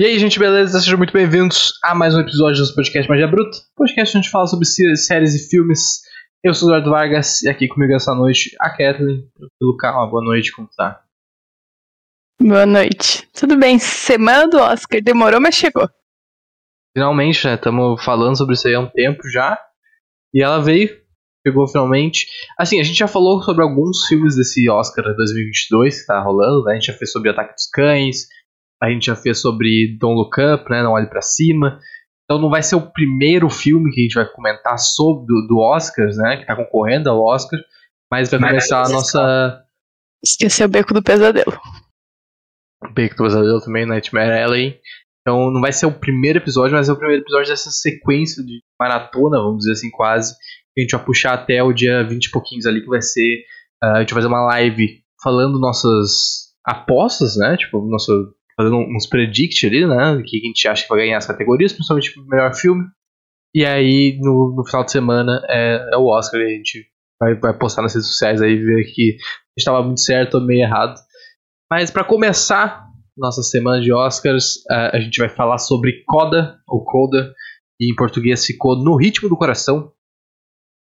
E aí, gente, beleza? Sejam muito bem-vindos a mais um episódio do podcast Magia Bruta. Podcast onde a gente fala sobre séries e filmes. Eu sou o Eduardo Vargas e aqui comigo essa noite a Kathleen. Pelo carro, boa noite, como tá? Boa noite. Tudo bem? Semana do Oscar demorou, mas chegou. Finalmente, né? Estamos falando sobre isso aí há um tempo já. E ela veio, chegou finalmente. Assim, a gente já falou sobre alguns filmes desse Oscar 2022 que tá rolando, né? A gente já fez sobre Ataque dos Cães, a gente já fez sobre Don't Look Up, né? Não Olhe para Cima. Então não vai ser o primeiro filme que a gente vai comentar sobre do, do Oscars, né? Que tá concorrendo ao Oscar. Mas vai começar a nossa. Esqueceu o Beco do Pesadelo. Beco do Pesadelo também, Nightmare Alley. Então não vai ser o primeiro episódio, mas é o primeiro episódio dessa sequência de maratona, vamos dizer assim, quase. Que a gente vai puxar até o dia 20 e pouquinhos ali, que vai ser. Uh, a gente vai fazer uma live falando nossas apostas, né? Tipo, nosso fazendo uns predict ali, né? O que a gente acha que vai ganhar as categorias, principalmente o melhor filme. E aí, no, no final de semana, é, é, o Oscar. A gente vai, vai postar nas redes sociais aí, ver que estava muito certo ou meio errado. Mas para começar nossa semana de Oscars, a, a gente vai falar sobre Coda, ou Coda, e em português ficou No Ritmo do Coração,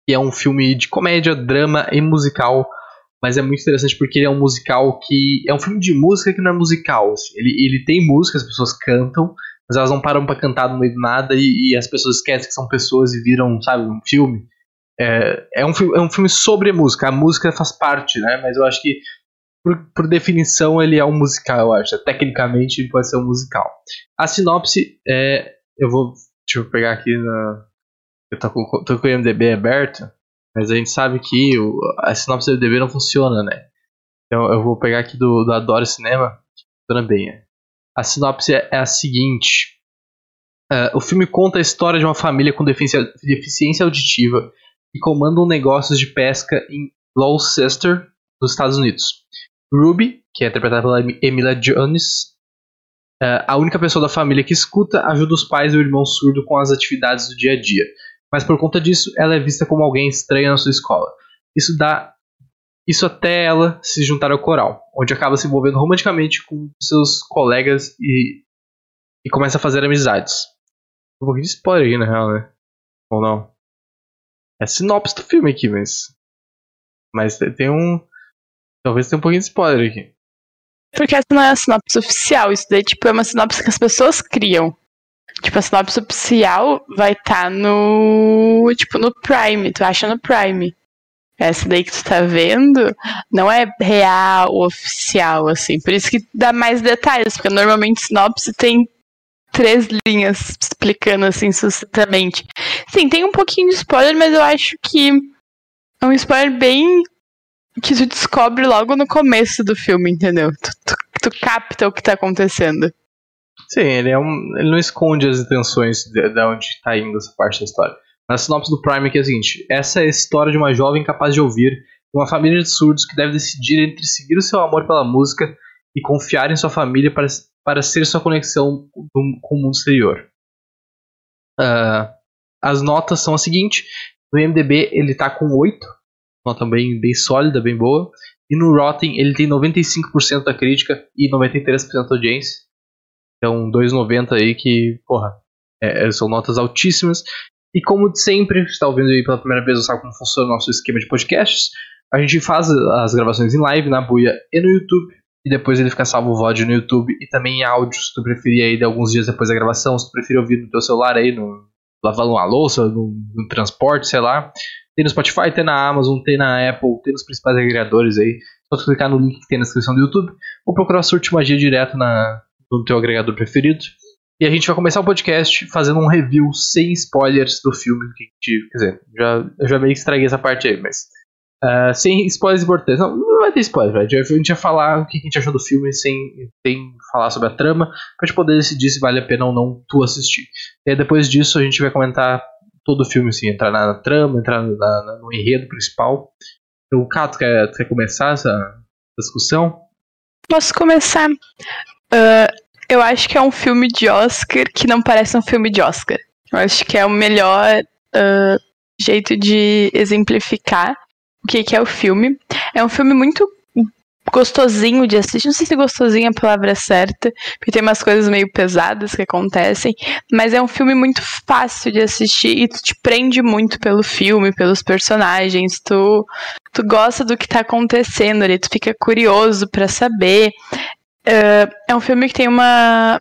que é um filme de comédia, drama e musical mas é muito interessante porque ele é um musical que. É um filme de música que não é musical. Assim. Ele, ele tem música, as pessoas cantam, mas elas não param para cantar no meio do nada e, e, as pessoas esquecem que são pessoas e viram, sabe, um filme. É, é, um, é um filme sobre a música, a música faz parte, né? Mas eu acho que, por, por definição, ele é um musical, eu acho. Tecnicamente, ele pode ser um musical. A sinopse é. Eu vou. Deixa eu pegar aqui na. Eu tô com, tô com o IMDB aberto. Mas a gente sabe que o, a sinopse do DB não funciona, né? Então eu vou pegar aqui do, do Adoro Cinema, que funciona bem. Né? A sinopse é, é a seguinte: uh, o filme conta a história de uma família com deficiência, deficiência auditiva que comanda um negócio de pesca em Gloucester, nos Estados Unidos. Ruby, que é interpretada pela Emilia Jones, uh, a única pessoa da família que escuta, ajuda os pais e o irmão surdo com as atividades do dia a dia mas por conta disso ela é vista como alguém estranha na sua escola. Isso dá isso até ela se juntar ao coral, onde acaba se envolvendo romanticamente com seus colegas e, e começa a fazer amizades. Um pouquinho de spoiler aí, na real, né? Ou não? É sinopse do filme aqui, mas. Mas tem um. Talvez tenha um pouquinho de spoiler aqui. Porque essa não é a sinopse oficial, isso daí tipo, é uma sinopse que as pessoas criam. Tipo, a sinopse oficial vai estar tá no. Tipo, no Prime. Tu acha no Prime. Essa daí que tu tá vendo não é real, oficial, assim. Por isso que dá mais detalhes, porque normalmente sinopse tem três linhas explicando assim sucintamente. Sim, tem um pouquinho de spoiler, mas eu acho que é um spoiler bem que tu descobre logo no começo do filme, entendeu? Tu, tu, tu capta o que tá acontecendo. Sim, ele, é um, ele não esconde as intenções de, de onde está indo essa parte da história. Na sinopse do Prime que é a seguinte: essa é a história de uma jovem capaz de ouvir, uma família de surdos que deve decidir entre seguir o seu amor pela música e confiar em sua família para, para ser sua conexão do, com o mundo exterior. Uh, as notas são as seguintes: no IMDb ele está com 8, nota bem, bem sólida, bem boa, e no Rotten ele tem 95% da crítica e 93% da audiência. Então, 2,90 aí que, porra, é, é, são notas altíssimas. E como sempre, está ouvindo aí pela primeira vez, não sabe como funciona o nosso esquema de podcasts. A gente faz as gravações em live, na buia e no YouTube. E depois ele fica salvo o VOD no YouTube e também em áudio, se tu preferir aí de alguns dias depois da gravação, se tu preferir ouvir no teu celular aí, no, lavando uma louça, no, no, transporte, sei lá. Tem no Spotify, tem na Amazon, tem na Apple, tem nos principais agregadores aí. Só clicar no link que tem na descrição do YouTube ou procurar Surte Magia direto na, no teu agregador preferido. E a gente vai começar o podcast fazendo um review sem spoilers do filme. Que gente, quer dizer, já, eu já meio que estraguei essa parte aí, mas. Uh, sem spoilers importantes. Não, não vai ter spoiler. A gente vai falar o que a gente achou do filme sem, sem falar sobre a trama, pra gente poder decidir se vale a pena ou não tu assistir. E aí, depois disso a gente vai comentar todo o filme, assim, entrar na, na trama, entrar na, na, no enredo principal. Então, Cato, quer, quer começar essa discussão? Posso começar. Uh, eu acho que é um filme de Oscar que não parece um filme de Oscar. Eu acho que é o melhor uh, jeito de exemplificar o que, que é o filme. É um filme muito gostosinho de assistir. Não sei se gostosinho é a palavra certa, porque tem umas coisas meio pesadas que acontecem, mas é um filme muito fácil de assistir e tu te prende muito pelo filme, pelos personagens. Tu, tu gosta do que tá acontecendo ali, tu fica curioso para saber. Uh, é um filme que tem uma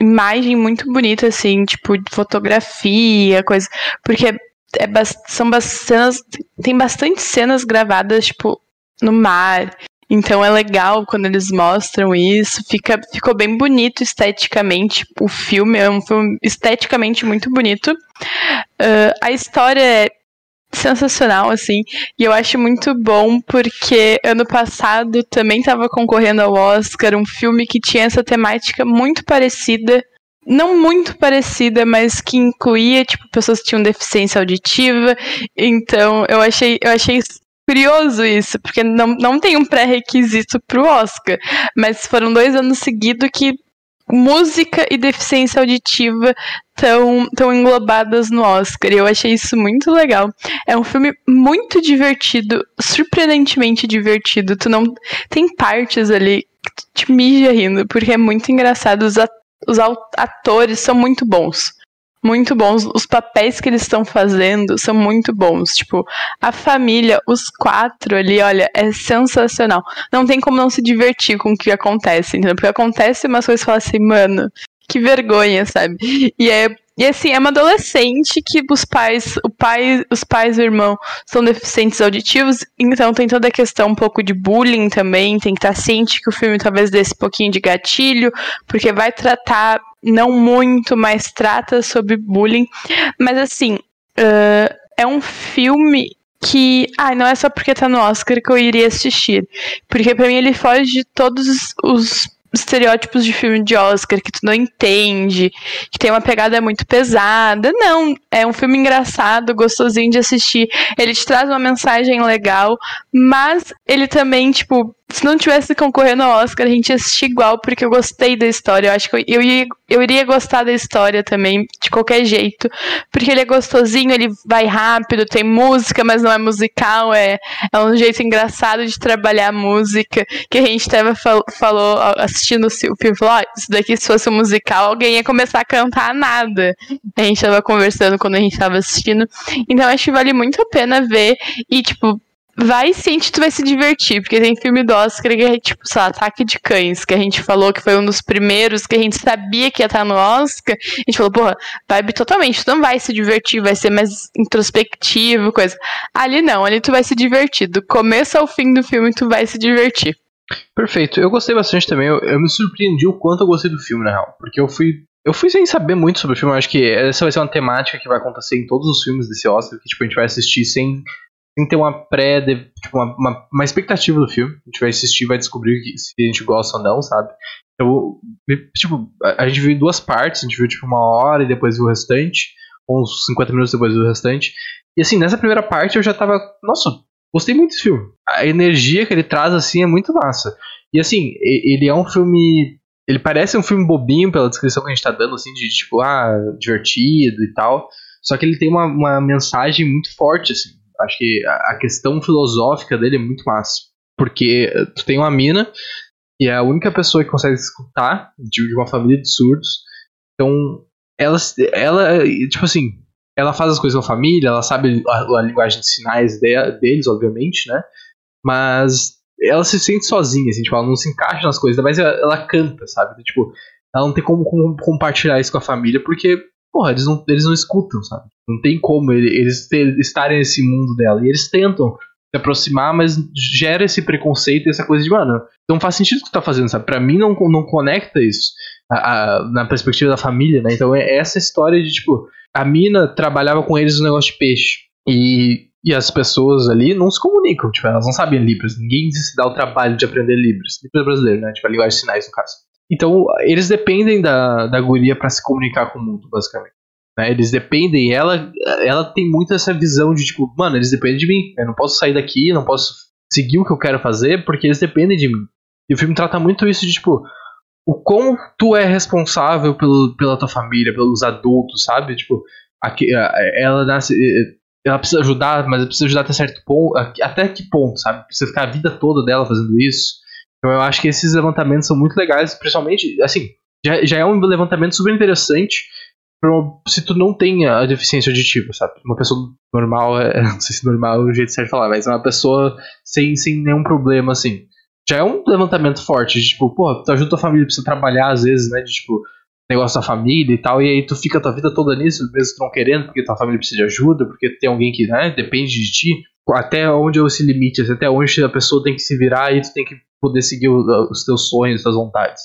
imagem muito bonita, assim, tipo, de fotografia, coisa. Porque é, são cenas. Tem bastante cenas gravadas, tipo, no mar. Então é legal quando eles mostram isso. Fica, ficou bem bonito esteticamente. O filme é um filme esteticamente muito bonito. Uh, a história é sensacional, assim. E eu acho muito bom porque ano passado também estava concorrendo ao Oscar um filme que tinha essa temática muito parecida. Não muito parecida, mas que incluía, tipo, pessoas que tinham deficiência auditiva. Então, eu achei, eu achei curioso isso, porque não, não tem um pré-requisito pro Oscar, mas foram dois anos seguidos que música e deficiência auditiva estão tão englobadas no Oscar. E eu achei isso muito legal. É um filme muito divertido, surpreendentemente divertido. Tu não tem partes ali que te mija rindo, porque é muito engraçado. Os, os atores são muito bons muito bons. Os papéis que eles estão fazendo são muito bons. Tipo, a família, os quatro ali, olha, é sensacional. Não tem como não se divertir com o que acontece, entendeu? Porque acontece umas coisas e fala assim, mano, que vergonha, sabe? E é e assim, é uma adolescente que os pais, o pai, os pais e o irmão são deficientes auditivos, então tem toda a questão um pouco de bullying também, tem que estar ciente que o filme talvez desse um pouquinho de gatilho, porque vai tratar não muito, mas trata sobre bullying. Mas assim, uh, é um filme que. Ah, não é só porque tá no Oscar que eu iria assistir. Porque para mim ele foge de todos os estereótipos de filme de Oscar que tu não entende, que tem uma pegada muito pesada. Não, é um filme engraçado, gostosinho de assistir. Ele te traz uma mensagem legal, mas ele também, tipo, se não tivesse concorrendo ao Oscar, a gente ia assistir igual, porque eu gostei da história. Eu acho que eu, ia, eu iria gostar da história também, de qualquer jeito. Porque ele é gostosinho, ele vai rápido, tem música, mas não é musical. É, é um jeito engraçado de trabalhar a música. Que a gente tava fal falou assistindo o filme, falou: oh, isso daqui se fosse um musical, alguém ia começar a cantar nada. A gente tava conversando quando a gente tava assistindo. Então acho que vale muito a pena ver. E, tipo, vai sim tu vai se divertir, porque tem filme do Oscar que é tipo, sei lá, Ataque de Cães, que a gente falou que foi um dos primeiros que a gente sabia que ia estar no Oscar. A gente falou, porra, vibe totalmente, tu não vai se divertir, vai ser mais introspectivo, coisa. Ali não, ali tu vai se divertir. Do começo ao fim do filme tu vai se divertir. Perfeito, eu gostei bastante também, eu, eu me surpreendi o quanto eu gostei do filme, na real, porque eu fui eu fui sem saber muito sobre o filme, eu acho que essa vai ser uma temática que vai acontecer em todos os filmes desse Oscar, que tipo, a gente vai assistir sem que ter uma pré, tipo, uma, uma, uma, expectativa do filme. A gente vai assistir vai descobrir se a gente gosta ou não, sabe? Eu, tipo, a, a gente viu em duas partes, a gente viu tipo uma hora e depois viu o restante, ou uns 50 minutos depois viu o restante. E assim, nessa primeira parte eu já tava, nossa, gostei muito desse filme. A energia que ele traz assim é muito massa. E assim, ele é um filme ele parece um filme bobinho pela descrição que a gente tá dando, assim, de tipo, ah, divertido e tal. Só que ele tem uma, uma mensagem muito forte, assim. Acho que a questão filosófica dele é muito massa. Porque tu tem uma mina e é a única pessoa que consegue escutar de uma família de surdos. Então, ela, ela tipo assim, ela faz as coisas com a família, ela sabe a, a linguagem de sinais de, deles, obviamente, né? Mas ela se sente sozinha, assim, tipo, ela não se encaixa nas coisas, mas ela, ela canta, sabe? Então, tipo, ela não tem como, como, compartilhar isso com a família, porque porra, eles não, eles não escutam, sabe? Não tem como eles ter, estarem nesse mundo dela. E eles tentam se aproximar, mas gera esse preconceito essa coisa de, mano, não faz sentido o que tu tá fazendo, sabe? Pra mim não, não conecta isso a, a, na perspectiva da família, né? Então é essa história de, tipo, a mina trabalhava com eles no negócio de peixe. E, e as pessoas ali não se comunicam, tipo, elas não sabem Libras. Ninguém se dá o trabalho de aprender Libras. Libras brasileiro, né? Tipo, a linguagem de sinais, no caso. Então, eles dependem da, da guria para se comunicar com o mundo, basicamente. Né? Eles dependem, ela, ela tem muito essa visão de tipo, mano, eles dependem de mim. Eu não posso sair daqui, não posso seguir o que eu quero fazer porque eles dependem de mim. E o filme trata muito isso de tipo, o como tu é responsável pelo, pela tua família, pelos adultos, sabe? Tipo, aqui, ela nasce. Ela precisa ajudar, mas ela precisa ajudar até certo ponto. Até que ponto, sabe? Precisa ficar a vida toda dela fazendo isso Então eu acho que esses levantamentos são muito legais, principalmente, assim, já, já é um levantamento super interessante se tu não tem a deficiência auditiva, sabe? Uma pessoa normal, é, não sei se normal é o jeito certo de falar, mas é uma pessoa sem, sem nenhum problema, assim. Já é um levantamento forte, de tipo, pô, tu ajuda tua família, precisa trabalhar às vezes, né? De tipo, negócio da família e tal, e aí tu fica a tua vida toda nisso, mesmo tu não querendo, porque tua família precisa de ajuda, porque tem alguém que, né, depende de ti. Até onde é esse limite, até onde a pessoa tem que se virar e tu tem que poder seguir os teus sonhos, as tuas vontades.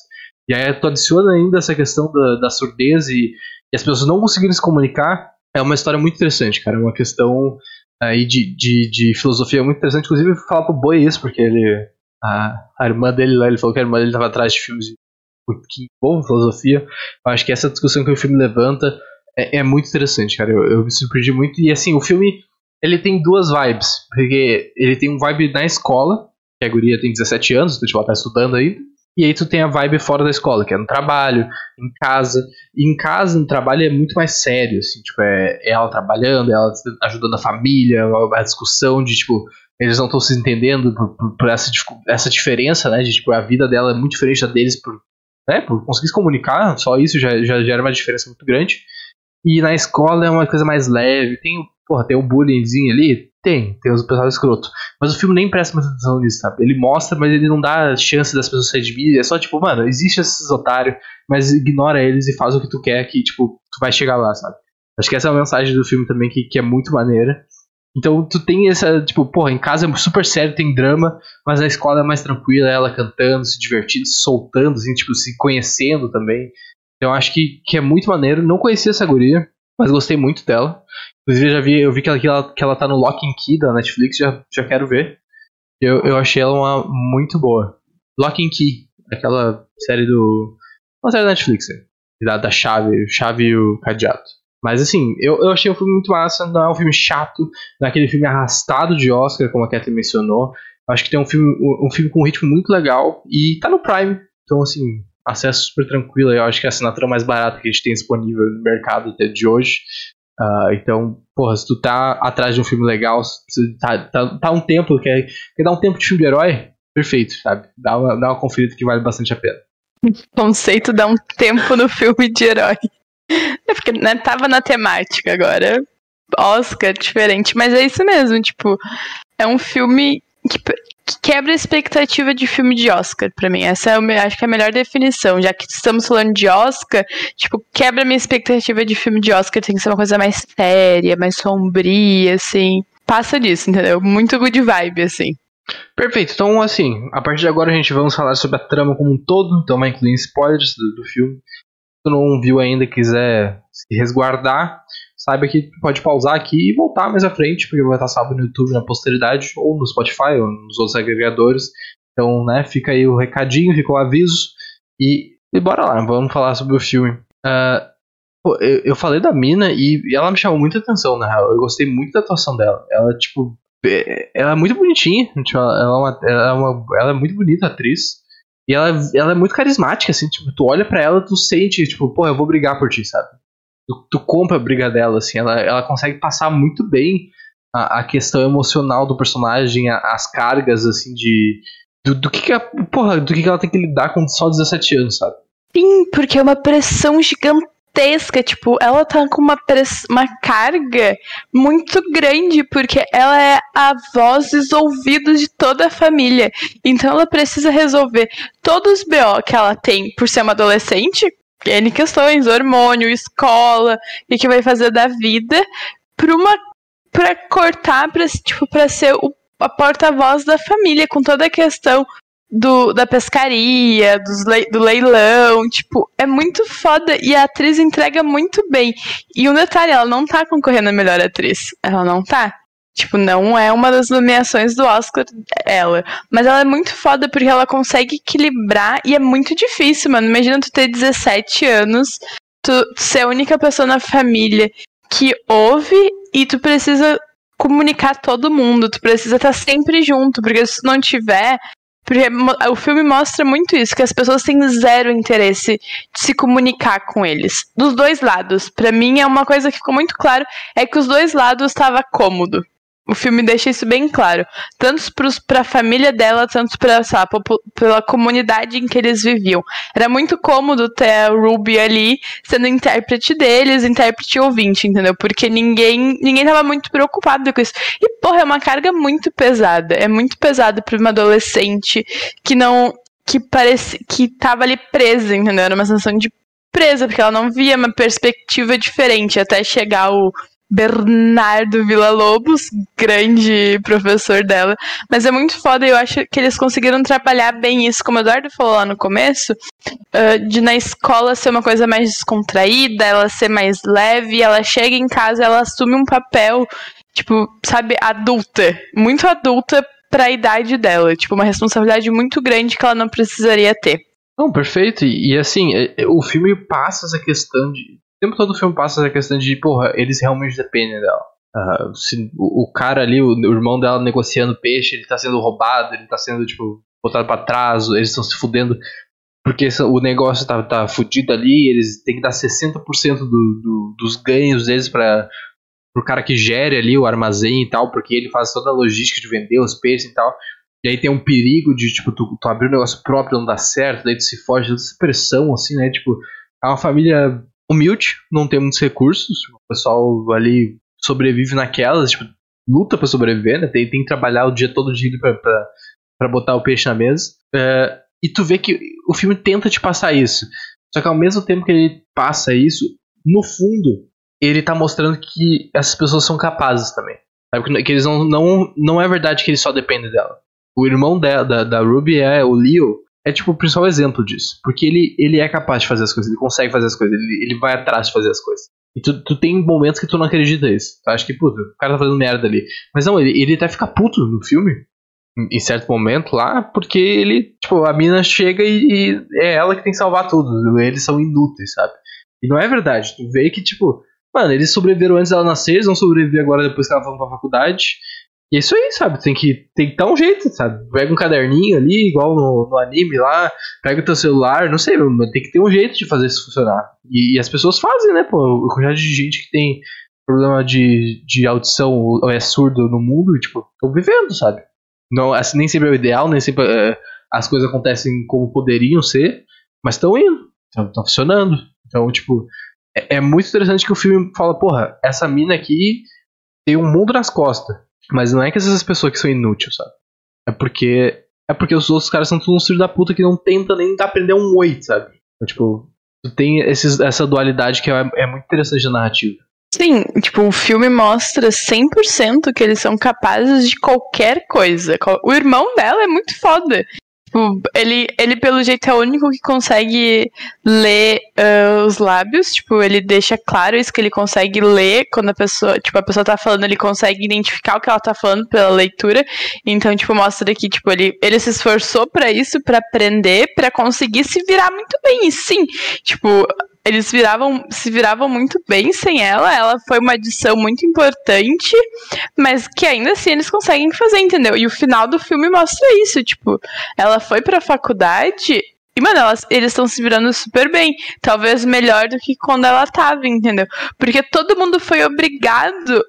E aí tu adiciona ainda essa questão da, da surdez e, e as pessoas não conseguirem se comunicar, é uma história muito interessante, cara. É uma questão aí de, de, de filosofia muito interessante. Inclusive, falar pro Boi isso, porque ele. A, a irmã dele lá, ele falou que a irmã dele estava atrás de filmes que bom filosofia. Eu acho que essa discussão que o filme levanta é, é muito interessante, cara. Eu, eu, me surpreendi muito. E assim, o filme ele tem duas vibes. Porque ele tem um vibe na escola, que a guria tem 17 anos, então, tipo, ela tá estudando ainda. E aí tu tem a vibe fora da escola, que é no trabalho, em casa. E em casa, no trabalho, é muito mais sério, assim, tipo, é, é ela trabalhando, ela ajudando a família, a, discussão de, tipo, eles não estão se entendendo por, por, por, essa, essa diferença, né, de, tipo, a vida dela é muito diferente da deles por, né, por conseguir se comunicar, só isso já, já gera uma diferença muito grande. E na escola é uma coisa mais leve, tem, porra, tem um bullyingzinho ali, tem, tem os pessoal escroto. Mas o filme nem presta muita atenção nisso, sabe? Ele mostra, mas ele não dá chance das pessoas se redimirem. É só tipo, mano, existe esses otários, mas ignora eles e faz o que tu quer, que, tipo, tu vai chegar lá, sabe? Acho que essa é a mensagem do filme também, que, que é muito maneira. Então tu tem essa, tipo, porra, em casa é super sério, tem drama, mas na escola é mais tranquila, ela cantando, se divertindo, se soltando, assim, tipo, se conhecendo também. Então acho que, que é muito maneiro. Não conhecia essa guria, mas gostei muito dela. Inclusive, eu já vi, eu vi que ela, que ela, que ela tá no Lock and Key da Netflix, já, já quero ver. Eu, eu achei ela uma muito boa. Lock and Key, aquela série do. Uma série da Netflix, né? da, da chave, chave e o cadeado. Mas assim, eu, eu achei o filme muito massa, não é um filme chato, não é aquele filme arrastado de Oscar, como a Kathleen mencionou. Acho que tem um filme, um filme com um ritmo muito legal e tá no Prime. Então, assim, acesso super tranquilo. Eu acho que é a assinatura mais barata que a gente tem disponível no mercado até de hoje. Uh, então, porra, se tu tá atrás de um filme legal, se tá, tá, tá um tempo, quer, quer dar um tempo de filme de herói, perfeito, sabe? Dá uma, dá uma conferida que vale bastante a pena. Conceito dá um tempo no filme de herói. É porque né, tava na temática agora. Oscar, diferente, mas é isso mesmo, tipo, é um filme que que quebra a expectativa de filme de Oscar para mim. Essa é acho que é a melhor definição. Já que estamos falando de Oscar, tipo, quebra a minha expectativa de filme de Oscar. Tem que ser uma coisa mais séria, mais sombria, assim. Passa disso, entendeu? Muito good vibe, assim. Perfeito. Então, assim, a partir de agora a gente vamos falar sobre a trama como um todo. Então, vai incluir spoilers do, do filme. Tu não viu ainda e quiser se resguardar, saiba que pode pausar aqui e voltar mais à frente, porque vai estar salvo no YouTube na posteridade, ou no Spotify, ou nos outros agregadores. Então, né, fica aí o recadinho, fica o aviso. E, e bora lá, vamos falar sobre o filme. Uh, eu, eu, falei da mina e, e, ela me chamou muita atenção, na real. Eu gostei muito da atuação dela. Ela, tipo, é, ela é muito bonitinha. Tipo, ela, é uma, ela, é uma, ela é muito bonita atriz. E ela, ela é muito carismática, assim, tipo, tu olha para ela, tu sente, tipo, pô, eu vou brigar por ti, sabe? tu, tu compra a briga dela, assim, ela, ela consegue passar muito bem a, a questão emocional do personagem, a, as cargas, assim, de. Do, do que, que a, porra, do que, que ela tem que lidar com só 17 anos, sabe? Sim, porque é uma pressão gigantesca, tipo, ela tá com uma, uma carga muito grande, porque ela é a voz dos ouvidos de toda a família. Então ela precisa resolver todos os BO que ela tem por ser uma adolescente, N questões, hormônio, escola, o que vai fazer da vida, pra uma. pra cortar, pra, tipo, pra ser o, a porta-voz da família, com toda a questão do, da pescaria, dos le, do leilão, tipo, é muito foda e a atriz entrega muito bem. E um detalhe, ela não tá concorrendo a melhor atriz. Ela não tá. Tipo, não é uma das nomeações do Oscar ela. Mas ela é muito foda porque ela consegue equilibrar e é muito difícil, mano. Imagina tu ter 17 anos, tu ser a única pessoa na família que ouve e tu precisa comunicar todo mundo, tu precisa estar sempre junto, porque se tu não tiver. Porque o filme mostra muito isso, que as pessoas têm zero interesse de se comunicar com eles. Dos dois lados. para mim é uma coisa que ficou muito claro, é que os dois lados estava cômodo o filme deixa isso bem claro. Tanto para a família dela, tanto para pela comunidade em que eles viviam. Era muito cômodo ter a Ruby ali sendo intérprete deles, intérprete ouvinte, entendeu? Porque ninguém ninguém tava muito preocupado com isso. E, porra, é uma carga muito pesada. É muito pesado para uma adolescente que não. que parece. que tava ali presa, entendeu? Era uma sensação de presa, porque ela não via uma perspectiva diferente até chegar o Bernardo Villa-Lobos, grande professor dela. Mas é muito foda e eu acho que eles conseguiram trabalhar bem isso, como o Eduardo falou lá no começo, uh, de na escola ser uma coisa mais descontraída, ela ser mais leve, ela chega em casa, ela assume um papel, tipo, sabe, adulta. Muito adulta pra idade dela. Tipo, uma responsabilidade muito grande que ela não precisaria ter. Não, perfeito. E, e assim, é, é, o filme passa essa questão de o tempo todo o filme passa essa questão de, porra, eles realmente dependem dela. Se, o, o, cara ali, o, o, irmão dela negociando peixe, ele tá sendo roubado, ele tá sendo, tipo, botado pra trás, eles estão se fudendo porque o negócio tá, tá fudido ali, eles têm que dar 60% do, do, dos ganhos deles para pro cara que gere ali o armazém e tal, porque ele faz toda a logística de vender os peixes e tal. E aí tem um perigo de, tipo, tu, tu abrir um negócio próprio não dá certo, daí tu se foge dessa pressão, assim, né? Tipo, é uma família humilde, não tem muitos recursos. O pessoal ali sobrevive naquelas, tipo, luta para sobreviver, né? Tem, tem que trabalhar o dia todo dia para botar o peixe na mesa. É, e tu vê que o filme tenta te passar isso. Só que ao mesmo tempo que ele passa isso, no fundo, ele tá mostrando que essas pessoas são capazes também. Sabe? Que eles não, não, não é verdade que eles só dependem dela. O irmão da, da, da Ruby é o Leo, é tipo o principal exemplo disso. Porque ele, ele é capaz de fazer as coisas, ele consegue fazer as coisas, ele, ele vai atrás de fazer as coisas. E tu, tu tem momentos que tu não acredita nisso. Tu acha que, puta, o cara tá fazendo merda ali. Mas não, ele, ele até fica puto no filme, em, certo momento lá, porque ele, tipo, a mina chega e, e, é ela que tem que salvar tudo. Eles são inúteis, sabe? E não é verdade. Tu vê que, tipo, mano, eles sobreviveram antes dela nascer, eles vão sobreviver agora depois que ela for pra faculdade. E é isso aí, sabe? Tem que, tem que dar um jeito, sabe? Pega um caderninho ali, igual no, no anime lá, pega o teu celular, não sei, tem que ter um jeito de fazer isso funcionar. E, e as pessoas fazem, né, pô? A quantidade de gente que tem problema de, de audição ou é surdo no mundo, tipo, estão vivendo, sabe? Não, assim, nem sempre é o ideal, nem sempre é, as coisas acontecem como poderiam ser, mas estão indo, estão funcionando. Então, tipo, é, é muito interessante que o filme fala, porra, essa mina aqui tem um mundo nas costas mas não é que essas pessoas que são inúteis, sabe? É porque. É porque os outros caras são tudo um filho da puta que não tenta nem aprender um oi, sabe? Então, tipo, tu tem esses, essa dualidade que é, é muito interessante na narrativa. Sim, tipo, o filme mostra 100% que eles são capazes de qualquer coisa. O irmão dela é muito foda. Tipo, ele, ele, pelo jeito, é o único que consegue ler uh, os lábios. Tipo, ele deixa claro isso que ele consegue ler quando a pessoa, tipo, a pessoa tá falando, ele consegue identificar o que ela tá falando pela leitura. Então, tipo, mostra que, tipo, ele, ele se esforçou para isso, para aprender, para conseguir se virar muito bem. E sim, tipo, eles viravam, se viravam muito bem sem ela. Ela foi uma adição muito importante, mas que ainda assim eles conseguem fazer, entendeu? E o final do filme mostra isso, tipo, ela foi pra faculdade e, mano, elas, eles estão se virando super bem. Talvez melhor do que quando ela tava, entendeu? Porque todo mundo foi obrigado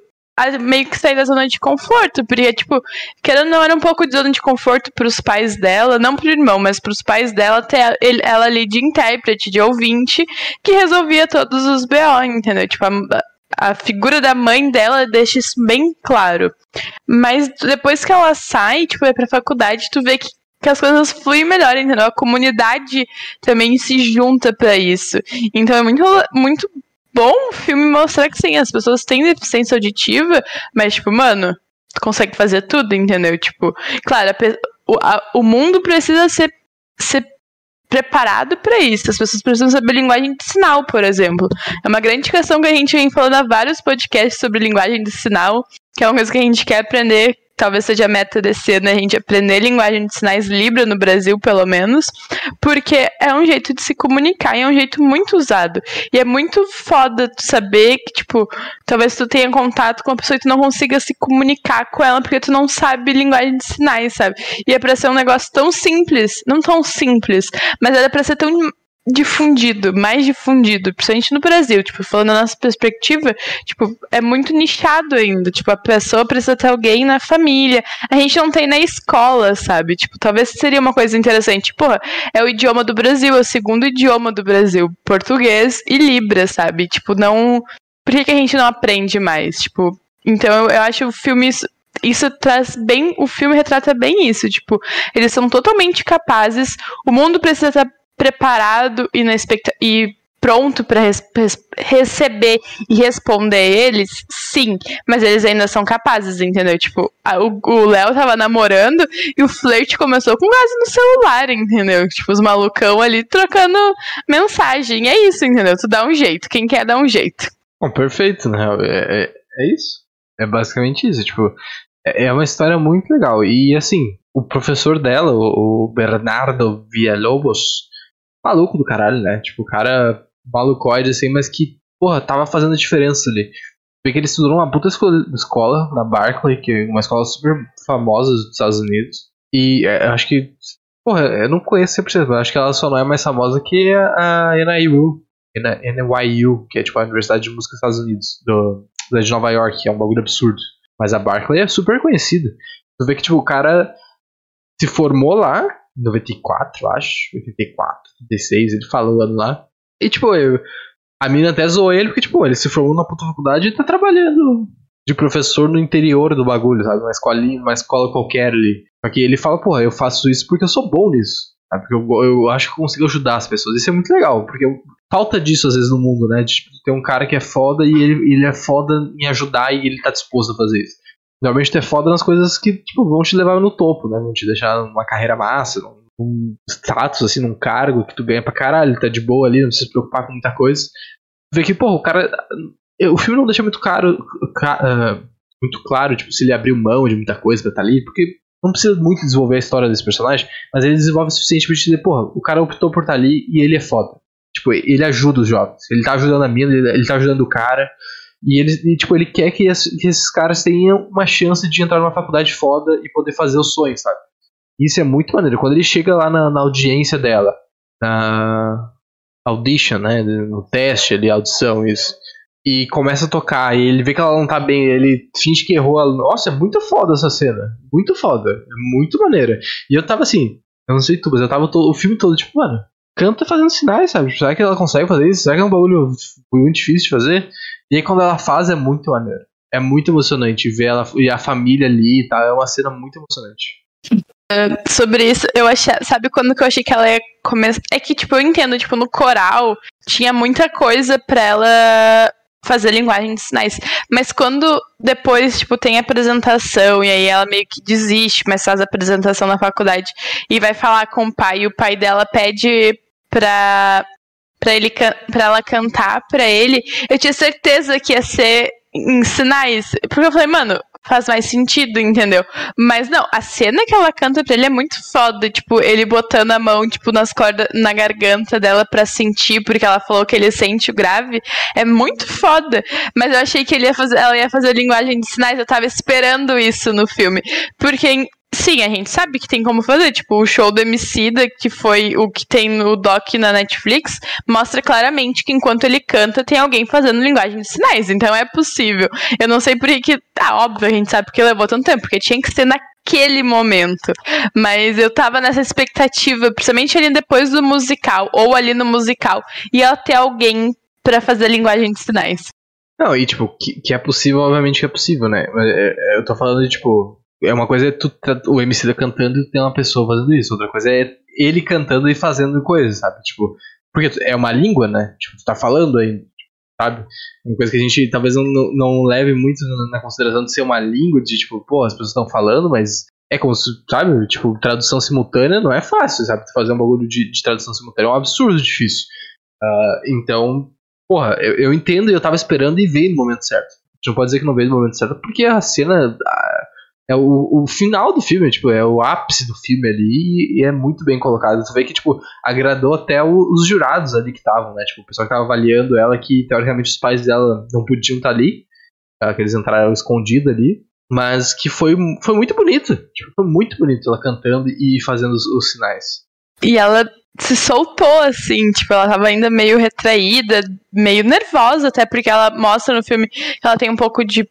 meio que sair da zona de conforto, porque, tipo, querendo não, era um pouco de zona de conforto pros pais dela, não pro irmão, mas pros pais dela ter ela ali de intérprete, de ouvinte, que resolvia todos os BO, entendeu? Tipo, a, a figura da mãe dela deixa isso bem claro. Mas depois que ela sai, tipo, vai pra faculdade, tu vê que que as coisas fluem melhor, entendeu? A comunidade também se junta para isso. Então é muito, muito bom o filme mostrar que sim, as pessoas têm deficiência auditiva, mas, tipo, mano, tu consegue fazer tudo, entendeu? Tipo, claro, a, o, a, o mundo precisa ser, ser preparado para isso. As pessoas precisam saber linguagem de sinal, por exemplo. É uma grande questão que a gente vem falando há vários podcasts sobre linguagem de sinal, que é uma coisa que a gente quer aprender talvez seja a meta desse ano a gente aprender linguagem de sinais Libra no Brasil, pelo menos, porque é um jeito de se comunicar e é um jeito muito usado. E é muito foda tu saber que, tipo, talvez tu tenha contato com uma pessoa e tu não consiga se comunicar com ela porque tu não sabe linguagem de sinais, sabe? E é pra ser um negócio tão simples, não tão simples, mas era pra ser tão difundido, mais difundido, principalmente no Brasil, tipo, falando da nossa perspectiva, tipo, é muito nichado ainda, tipo, a pessoa precisa ter alguém na família, a gente não tem na escola, sabe, tipo, talvez seria uma coisa interessante, porra, é o idioma do Brasil, é o segundo idioma do Brasil, português e Libra, sabe, tipo, não, por que, que a gente não aprende mais, tipo, então eu, eu acho o filme isso traz bem. O filme retrata bem isso. Tipo, eles são totalmente capazes. O mundo precisa estar preparado e, na expecta e pronto para res receber e responder eles, sim, mas eles ainda são capazes, entendeu? Tipo, a, o Léo tava namorando e o flerte começou com quase no celular, entendeu? Tipo, os malucão ali trocando mensagem. É isso, entendeu? Tu dá um jeito, quem quer dá um jeito. Bom, perfeito, né? É, é, é isso. É basicamente isso. Tipo, é, é uma história muito legal. E assim, o professor dela, o Bernardo Villalobos, maluco do caralho, né? Tipo, o cara malucoide, assim, mas que, porra, tava fazendo diferença ali. Porque ele estudou numa puta escola, na Berkeley, que é uma escola super famosa dos Estados Unidos. E é, acho que. Porra, eu não conheço 100%, mas acho que ela só não é mais famosa que a, a NIU, NYU, que é tipo a Universidade de Música dos Estados Unidos, do, da de Nova York, que é um bagulho absurdo. Mas a Berkeley é super conhecida. Tu vê que tipo, o cara se formou lá, 94, acho. 84, 86, ele falou lá. E, tipo, eu, a mina até zoou ele, porque, tipo, ele se formou na puta faculdade e tá trabalhando de professor no interior do bagulho, sabe? Uma escolinha, uma escola qualquer ali. Só que ele fala, porra, eu faço isso porque eu sou bom nisso. Sabe? Porque eu, eu acho que eu consigo ajudar as pessoas. Isso é muito legal, porque falta disso às vezes no mundo, né? De tipo, ter um cara que é foda e ele, ele é foda em ajudar e ele tá disposto a fazer isso. Normalmente tu é foda nas coisas que, tipo, vão te levar no topo, né? Vão te deixar numa carreira massa, num, num status, assim, num cargo que tu ganha pra caralho, tá de boa ali, não precisa se preocupar com muita coisa. Vê que, pô, o cara. O filme não deixa muito caro. Uh, muito claro, tipo, se ele abriu mão de muita coisa pra estar tá ali, porque não precisa muito desenvolver a história desse personagem, mas ele desenvolve o suficiente pra te dizer, porra, o cara optou por estar tá ali e ele é foda. Tipo, ele ajuda os jovens. Ele tá ajudando a mina, ele, ele tá ajudando o cara. E ele, e, tipo, ele quer que, esse, que, esses caras tenham uma chance de entrar numa faculdade foda e poder fazer os sonhos, sabe? Isso é muito maneiro. Quando ele chega lá na, na audiência dela, na audition, né? No teste ali, audição, isso. E começa a tocar, e ele vê que ela não tá bem, ele finge que errou. Ela, Nossa, é muito foda essa cena. Muito foda. É muito maneira. E eu tava assim, eu não sei tu, mas eu tava todo, o filme todo, tipo, mano, canta fazendo sinais, sabe? Será que ela consegue fazer isso? Será que é um bagulho muito difícil de fazer? E aí quando ela faz é muito maneiro. É muito emocionante ver ela e a família ali e tal. É uma cena muito emocionante. Uh, sobre isso, eu achei. Sabe quando que eu achei que ela ia começar? É que, tipo, eu entendo, tipo, no coral tinha muita coisa pra ela fazer linguagem de sinais. Mas quando depois, tipo, tem apresentação e aí ela meio que desiste, mas faz a apresentação na faculdade e vai falar com o pai e o pai dela pede pra, pra, ele, pra ela cantar pra ele, eu tinha certeza que ia ser em sinais. Porque eu falei, mano, faz mais sentido, entendeu? Mas não, a cena que ela canta pra ele é muito foda, tipo, ele botando a mão, tipo, nas cordas, na garganta dela pra sentir, porque ela falou que ele sente o grave, é muito foda. Mas eu achei que ele ia fazer, ela ia fazer linguagem de sinais, eu tava esperando isso no filme. Porque Sim, a gente sabe que tem como fazer. Tipo, o show do Emicida, que foi o que tem no doc na Netflix, mostra claramente que enquanto ele canta, tem alguém fazendo linguagem de sinais. Então é possível. Eu não sei por que. Tá, óbvio, a gente sabe que levou tanto tempo, porque tinha que ser naquele momento. Mas eu tava nessa expectativa, principalmente ali depois do musical, ou ali no musical, e ter alguém para fazer linguagem de sinais. Não, e tipo, que, que é possível, obviamente que é possível, né? É, é, eu tô falando de, tipo, é uma coisa é tu, tá, o MC tá cantando e tem uma pessoa fazendo isso. Outra coisa é ele cantando e fazendo coisas, sabe? Tipo, porque é uma língua, né? Tipo, tu tá falando aí, sabe? Uma coisa que a gente talvez não, não leve muito na consideração de ser uma língua, de tipo, pô, as pessoas estão falando, mas é como se, sabe? Tipo, tradução simultânea não é fácil, sabe? Fazer um bagulho de, de tradução simultânea é um absurdo difícil. Uh, então, porra, eu, eu entendo e eu tava esperando e veio no momento certo. A gente não pode dizer que não veio no momento certo, porque a cena é o, o final do filme, tipo, é o ápice do filme ali e é muito bem colocado. Tu vê que, tipo, agradou até o, os jurados ali que estavam, né? Tipo, o pessoal que tava avaliando ela, que teoricamente os pais dela não podiam estar tá ali, tá? que eles entraram escondido ali, mas que foi, foi muito bonito. Tipo, foi muito bonito ela cantando e fazendo os, os sinais. E ela se soltou, assim, tipo, ela tava ainda meio retraída, meio nervosa, até porque ela mostra no filme que ela tem um pouco de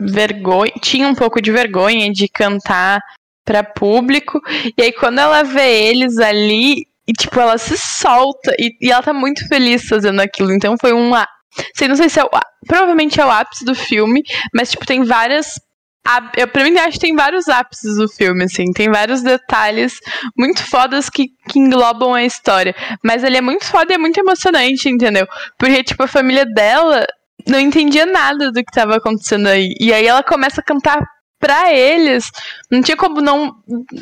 vergonha, tinha um pouco de vergonha de cantar para público, e aí quando ela vê eles ali, e tipo, ela se solta, e, e ela tá muito feliz fazendo aquilo, então foi um, sei, não sei se é o, provavelmente é o ápice do filme, mas tipo, tem várias eu, pra mim, acho que tem vários ápices do filme, assim. Tem vários detalhes muito fodas que, que englobam a história. Mas ele é muito foda e é muito emocionante, entendeu? Porque, tipo, a família dela não entendia nada do que tava acontecendo aí. E aí ela começa a cantar pra eles. Não tinha como não,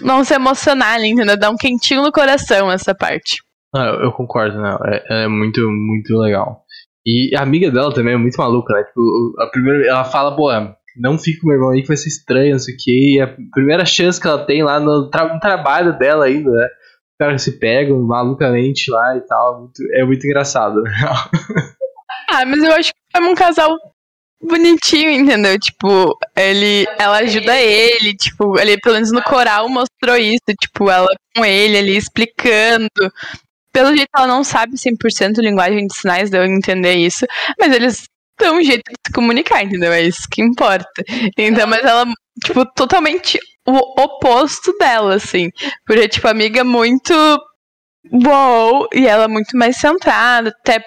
não se emocionar, entendeu? Dar um quentinho no coração essa parte. Ah, eu, eu concordo, não. É, é muito, muito legal. E a amiga dela também é muito maluca, né? Tipo, a primeira, ela fala, pô, não fica com meu irmão aí que vai ser estranho, não sei o que. E a primeira chance que ela tem lá no, tra no trabalho dela ainda, né? Os caras se pegam malucamente lá e tal. Muito, é muito engraçado, né? ah, mas eu acho que é um casal bonitinho, entendeu? Tipo, ele, ela ajuda ele, tipo, ele pelo menos no coral mostrou isso, tipo, ela com ele ali explicando. Pelo jeito ela não sabe 100% linguagem de sinais, deu entender isso, mas eles dão um jeito de se comunicar, entendeu? É isso que importa. Então, mas ela, tipo, totalmente o oposto dela, assim. Porque, tipo, amiga muito uou, e ela muito mais centrada, até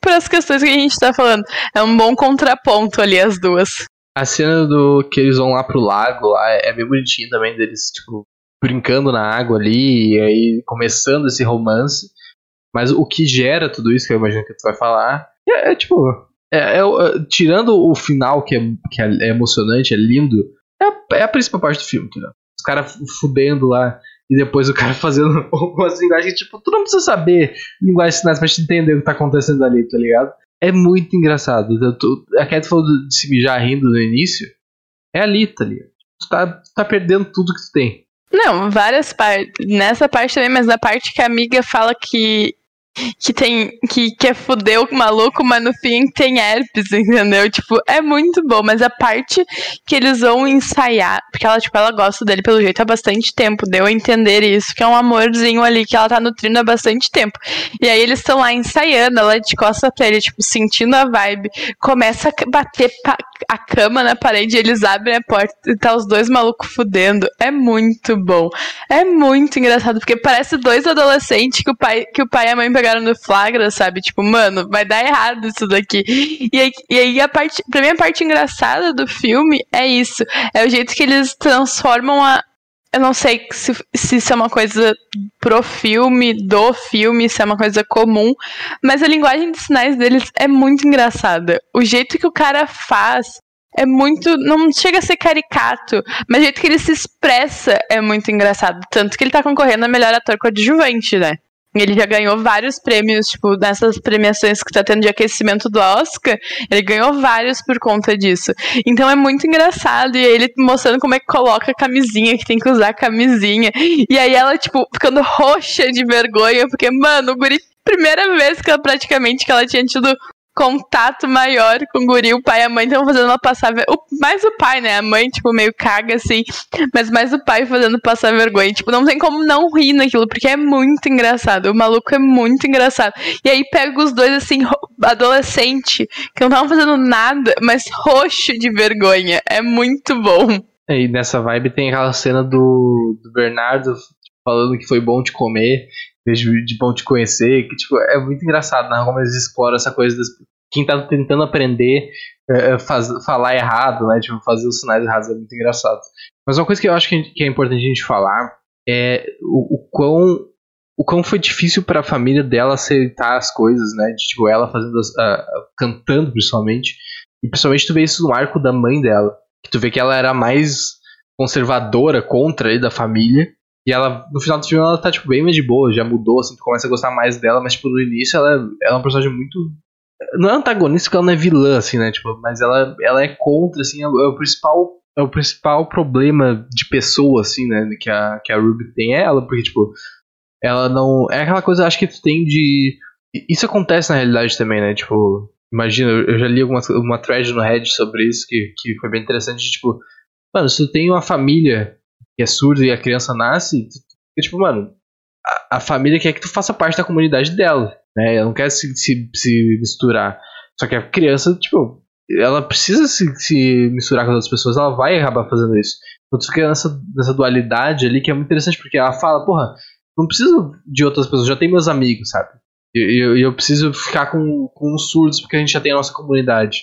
para as questões que a gente tá falando. É um bom contraponto ali, as duas. A cena do que eles vão lá pro lago lá é bem bonitinho também, deles, tipo, brincando na água ali, e aí começando esse romance. Mas o que gera tudo isso, que eu imagino que tu vai falar, é, é tipo, é, é, é, tirando o final, que é, que é emocionante, é lindo, é a, é principal parte do filme? Os caras fudendo lá e depois o cara fazendo umas linguagens, tipo, tu não precisa saber linguagem de sinais pra te entender o que tá acontecendo ali, tá ligado? É muito engraçado. Tu, a Cat falou de se mijar rindo no início. É ali, tá ligado? Tu tá, tu tá perdendo tudo que tu tem. Não, várias partes. Nessa parte também, mas na parte que a amiga fala que que tem que quer fuder o maluco, mas no fim tem herpes, entendeu? Tipo, é muito bom, mas a parte que eles vão ensaiar, porque ela tipo, ela gosta dele pelo jeito há bastante tempo, deu a entender isso, que é um amorzinho ali que ela tá nutrindo há bastante tempo. E aí eles estão lá ensaiando, ela de costas pra ele, tipo, sentindo a vibe, começa a bater a cama na parede, eles abrem a porta e tá os dois malucos fudendo. É muito bom. É muito engraçado, porque parece dois adolescentes que o pai, que o pai e a mãe pegaram no flagra, sabe? Tipo, mano, vai dar errado isso daqui. E aí, e aí a parte, pra mim a parte engraçada do filme é isso. É o jeito que eles transformam a, eu não sei se, se isso é uma coisa pro filme, do filme, se é uma coisa comum, mas a linguagem de sinais deles é muito engraçada. O jeito que o cara faz é muito. Não chega a ser caricato, mas o jeito que ele se expressa é muito engraçado. Tanto que ele tá concorrendo a melhor ator coadjuvante, né? Ele já ganhou vários prêmios, tipo, nessas premiações que tá tendo de aquecimento do Oscar, ele ganhou vários por conta disso. Então é muito engraçado, e ele mostrando como é que coloca a camisinha, que tem que usar a camisinha. E aí ela, tipo, ficando roxa de vergonha, porque, mano, o guri, primeira vez que ela praticamente que ela tinha tido contato maior com o guri. O pai e a mãe estão fazendo passar. O, mais o pai, né? A mãe, tipo, meio caga assim. Mas mais o pai fazendo passar vergonha. Tipo, não tem como não rir naquilo, porque é muito engraçado. O maluco é muito engraçado. E aí pega os dois, assim, adolescente, que não estavam fazendo nada, mas roxo de vergonha. É muito bom. É, e nessa vibe tem aquela cena do, do Bernardo falando que foi bom de comer vejo de bom te conhecer, que tipo, é muito engraçado né, como eles exploram essa coisa das, quem tá tentando aprender é, faz, falar errado, né, tipo, fazer os sinais errados é muito engraçado. Mas uma coisa que eu acho que, que é importante a gente falar é o, o quão o quão foi difícil para a família dela aceitar as coisas, né, de tipo ela fazendo as, uh, cantando principalmente, e principalmente tu vê isso no arco da mãe dela, que tu vê que ela era mais conservadora contra aí da família e ela, no final do filme, ela tá, tipo, bem mais de boa, já mudou, assim, tu começa a gostar mais dela, mas, tipo, no início ela, ela é uma personagem muito. Não é antagonista porque ela não é vilã, assim, né? Tipo, mas ela, ela é contra, assim, é, é o principal. É o principal problema de pessoa, assim, né? Que a, que a Ruby tem é ela, porque, tipo, ela não. É aquela coisa, acho que tu tem de. Isso acontece na realidade também, né? Tipo, imagina, eu já li alguma, uma thread no Reddit sobre isso que, que foi bem interessante. Tipo, mano, se tu tem uma família é surdo e a criança nasce, tipo, mano, a, a, família quer que tu faça parte da comunidade dela, né? Ela não quer se, se, se misturar. Só que a criança, tipo, ela precisa se, se misturar com as outras pessoas, ela vai acabar fazendo isso. Então tu fica nessa, nessa dualidade ali que é muito interessante, porque ela fala, porra, não preciso de outras pessoas, já tenho meus amigos, sabe? E eu, eu, eu, preciso ficar com, com os surdos porque a gente já tem a nossa comunidade.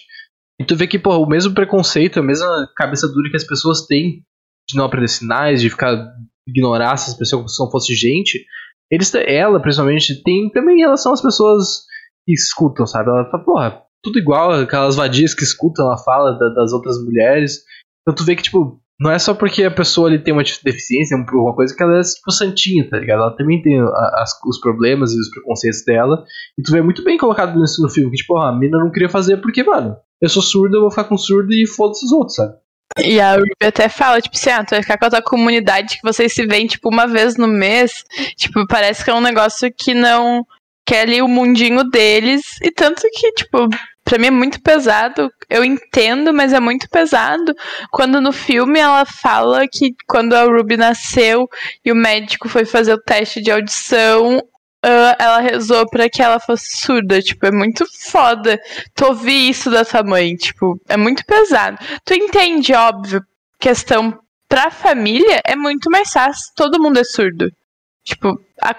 E tu vê que, porra, o mesmo preconceito, a mesma cabeça dura que as pessoas têm de não aprender sinais, de ficar ignorar se as pessoas não fosse gente, eles, ela, principalmente, tem também relação às pessoas que escutam, sabe? Ela fala, porra, tudo igual, aquelas vadias que escutam ela fala da, das outras mulheres. Então tu vê que, tipo, não é só porque a pessoa ali tem uma deficiência, uma coisa que ela é tipo santinha, tá ligado? Ela também tem as, os problemas e os preconceitos dela. E tu vê muito bem colocado isso no filme, que tipo, a mina não queria fazer porque, mano, eu sou surdo, eu vou ficar com surdo e foda-se os outros, sabe? E a Ruby até fala, tipo assim, ah, tu vai ficar com a tua comunidade que vocês se veem, tipo, uma vez no mês. Tipo, parece que é um negócio que não. Que é ali o mundinho deles. E tanto que, tipo, pra mim é muito pesado. Eu entendo, mas é muito pesado. Quando no filme ela fala que quando a Ruby nasceu e o médico foi fazer o teste de audição, Uh, ela rezou para que ela fosse surda. Tipo, é muito foda tu ouvir isso da tua mãe. Tipo, é muito pesado. Tu entende, óbvio, questão pra família é muito mais fácil. Todo mundo é surdo. Tipo, a,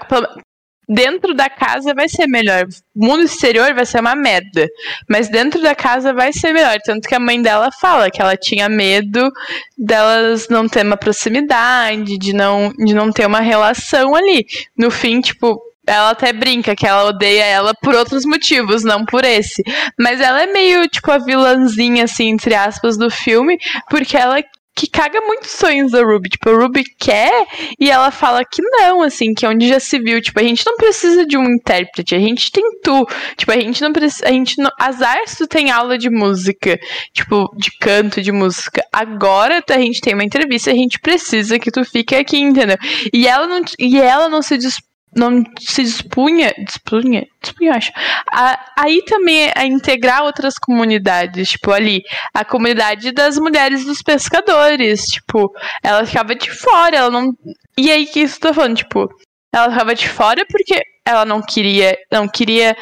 dentro da casa vai ser melhor. O mundo exterior vai ser uma merda. Mas dentro da casa vai ser melhor. Tanto que a mãe dela fala que ela tinha medo delas não ter uma proximidade, de não, de não ter uma relação ali. No fim, tipo, ela até brinca que ela odeia ela por outros motivos, não por esse. Mas ela é meio, tipo, a vilãzinha, assim, entre aspas, do filme, porque ela que caga muitos sonhos da Ruby. Tipo, a Ruby quer e ela fala que não, assim, que é onde já se viu. Tipo, a gente não precisa de um intérprete, a gente tem tu. Tipo, a gente não precisa. A gente não. Azar se tu tem aula de música, tipo, de canto, de música. Agora a gente tem uma entrevista, a gente precisa que tu fique aqui, entendeu? E ela não, e ela não se dispõe não se dispunha, dispunha, dispunha acho, a, aí também a integrar outras comunidades, tipo ali, a comunidade das mulheres dos pescadores, tipo, ela ficava de fora, ela não, e aí que isso tô falando, tipo, ela ficava de fora porque ela não queria, não queria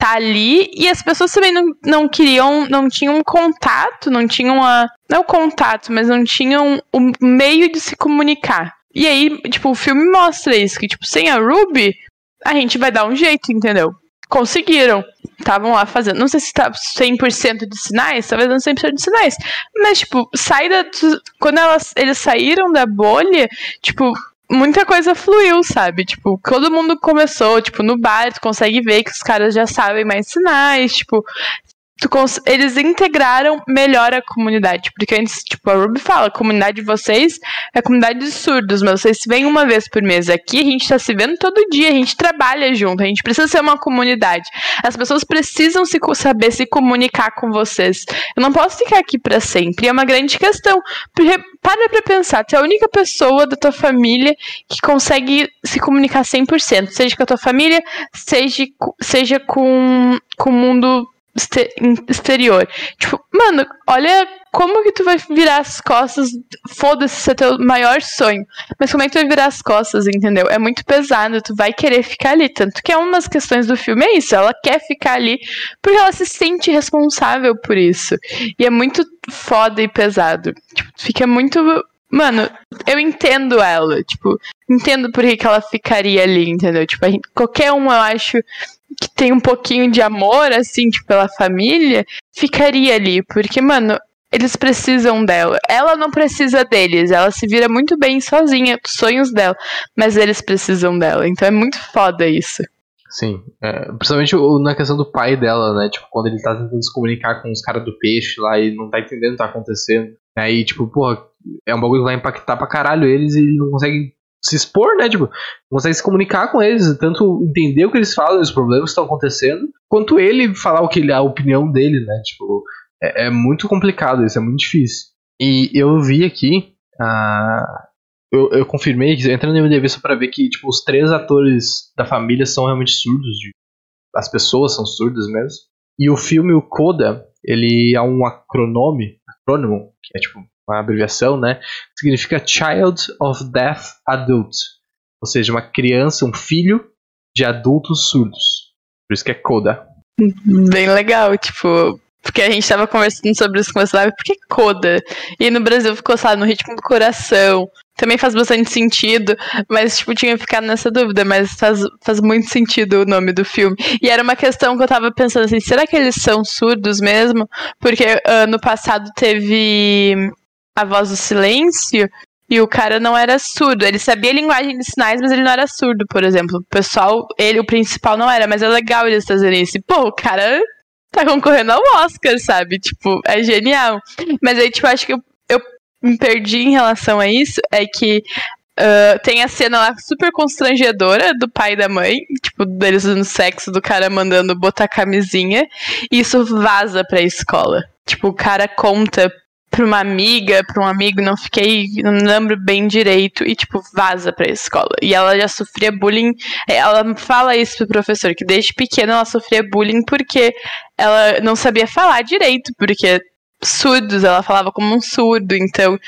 tá ali e as pessoas também não, não queriam, não tinham contato, não tinham a, não contato, mas não tinham o meio de se comunicar. E aí, tipo, o filme mostra isso, que, tipo, sem a Ruby, a gente vai dar um jeito, entendeu? Conseguiram. Estavam lá fazendo. Não sei se tá 100% de sinais, talvez não 100% de sinais. Mas, tipo, sai da. Quando elas, eles saíram da bolha, tipo, muita coisa fluiu, sabe? Tipo, todo mundo começou, tipo, no bar, tu consegue ver que os caras já sabem mais sinais, tipo, eles integraram melhor a comunidade. Porque antes, tipo, a Ruby fala, a comunidade de vocês é a comunidade de surdos, mas vocês se uma vez por mês. Aqui a gente tá se vendo todo dia, a gente trabalha junto, a gente precisa ser uma comunidade. As pessoas precisam se, saber se comunicar com vocês. Eu não posso ficar aqui para sempre. É uma grande questão. Porque, para pra pensar, tu é a única pessoa da tua família que consegue se comunicar 100%. Seja com a tua família, seja, seja com, com o mundo exterior. Tipo, mano, olha como que tu vai virar as costas. Foda-se, esse é teu maior sonho. Mas como é que tu vai virar as costas, entendeu? É muito pesado, tu vai querer ficar ali. Tanto que é uma das questões do filme é isso. Ela quer ficar ali porque ela se sente responsável por isso. E é muito foda e pesado. Tipo, fica muito. Mano, eu entendo ela, tipo, entendo por que, que ela ficaria ali, entendeu? Tipo, gente, qualquer um, eu acho, que tem um pouquinho de amor, assim, tipo, pela família, ficaria ali. Porque, mano, eles precisam dela. Ela não precisa deles. Ela se vira muito bem sozinha, os sonhos dela. Mas eles precisam dela. Então é muito foda isso. Sim. É, principalmente na questão do pai dela, né? Tipo, quando ele tá tentando se comunicar com os caras do peixe lá e não tá entendendo o que tá acontecendo. Aí, tipo, porra, é um bagulho que vai impactar pra caralho eles e ele não consegue se expor, né? Tipo, consegue se comunicar com eles, tanto entender o que eles falam, os problemas que estão acontecendo, quanto ele falar o que ele, a opinião dele, né? Tipo, é, é muito complicado isso, é muito difícil. E eu vi aqui, uh, eu, eu confirmei, entrando no MDB só pra ver que, tipo, os três atores da família são realmente surdos, de, as pessoas são surdas mesmo. E o filme, o Coda, ele é um acronome, acrônimo, que é tipo uma abreviação, né? Significa Child of Deaf Adult. Ou seja, uma criança, um filho de adultos surdos. Por isso que é coda. Bem legal, tipo, porque a gente tava conversando sobre isso com você por que coda? E no Brasil ficou, sabe, no ritmo do coração. Também faz bastante sentido, mas, tipo, tinha ficado nessa dúvida, mas faz, faz muito sentido o nome do filme. E era uma questão que eu tava pensando assim, será que eles são surdos mesmo? Porque ano passado teve A Voz do Silêncio, e o cara não era surdo. Ele sabia linguagem de sinais, mas ele não era surdo, por exemplo. O pessoal, ele, o principal, não era, mas é legal eles fazerem isso. Pô, o cara tá concorrendo ao Oscar, sabe? Tipo, é genial. Mas aí, tipo, acho que eu, eu me perdi em relação a isso. É que Uh, tem a cena lá super constrangedora do pai e da mãe, tipo, deles no sexo, do cara mandando botar camisinha, e isso vaza pra escola. Tipo, o cara conta pra uma amiga, pra um amigo, não fiquei, não lembro bem direito, e tipo, vaza pra escola. E ela já sofria bullying, ela fala isso pro professor, que desde pequena ela sofria bullying porque ela não sabia falar direito, porque surdos, ela falava como um surdo, então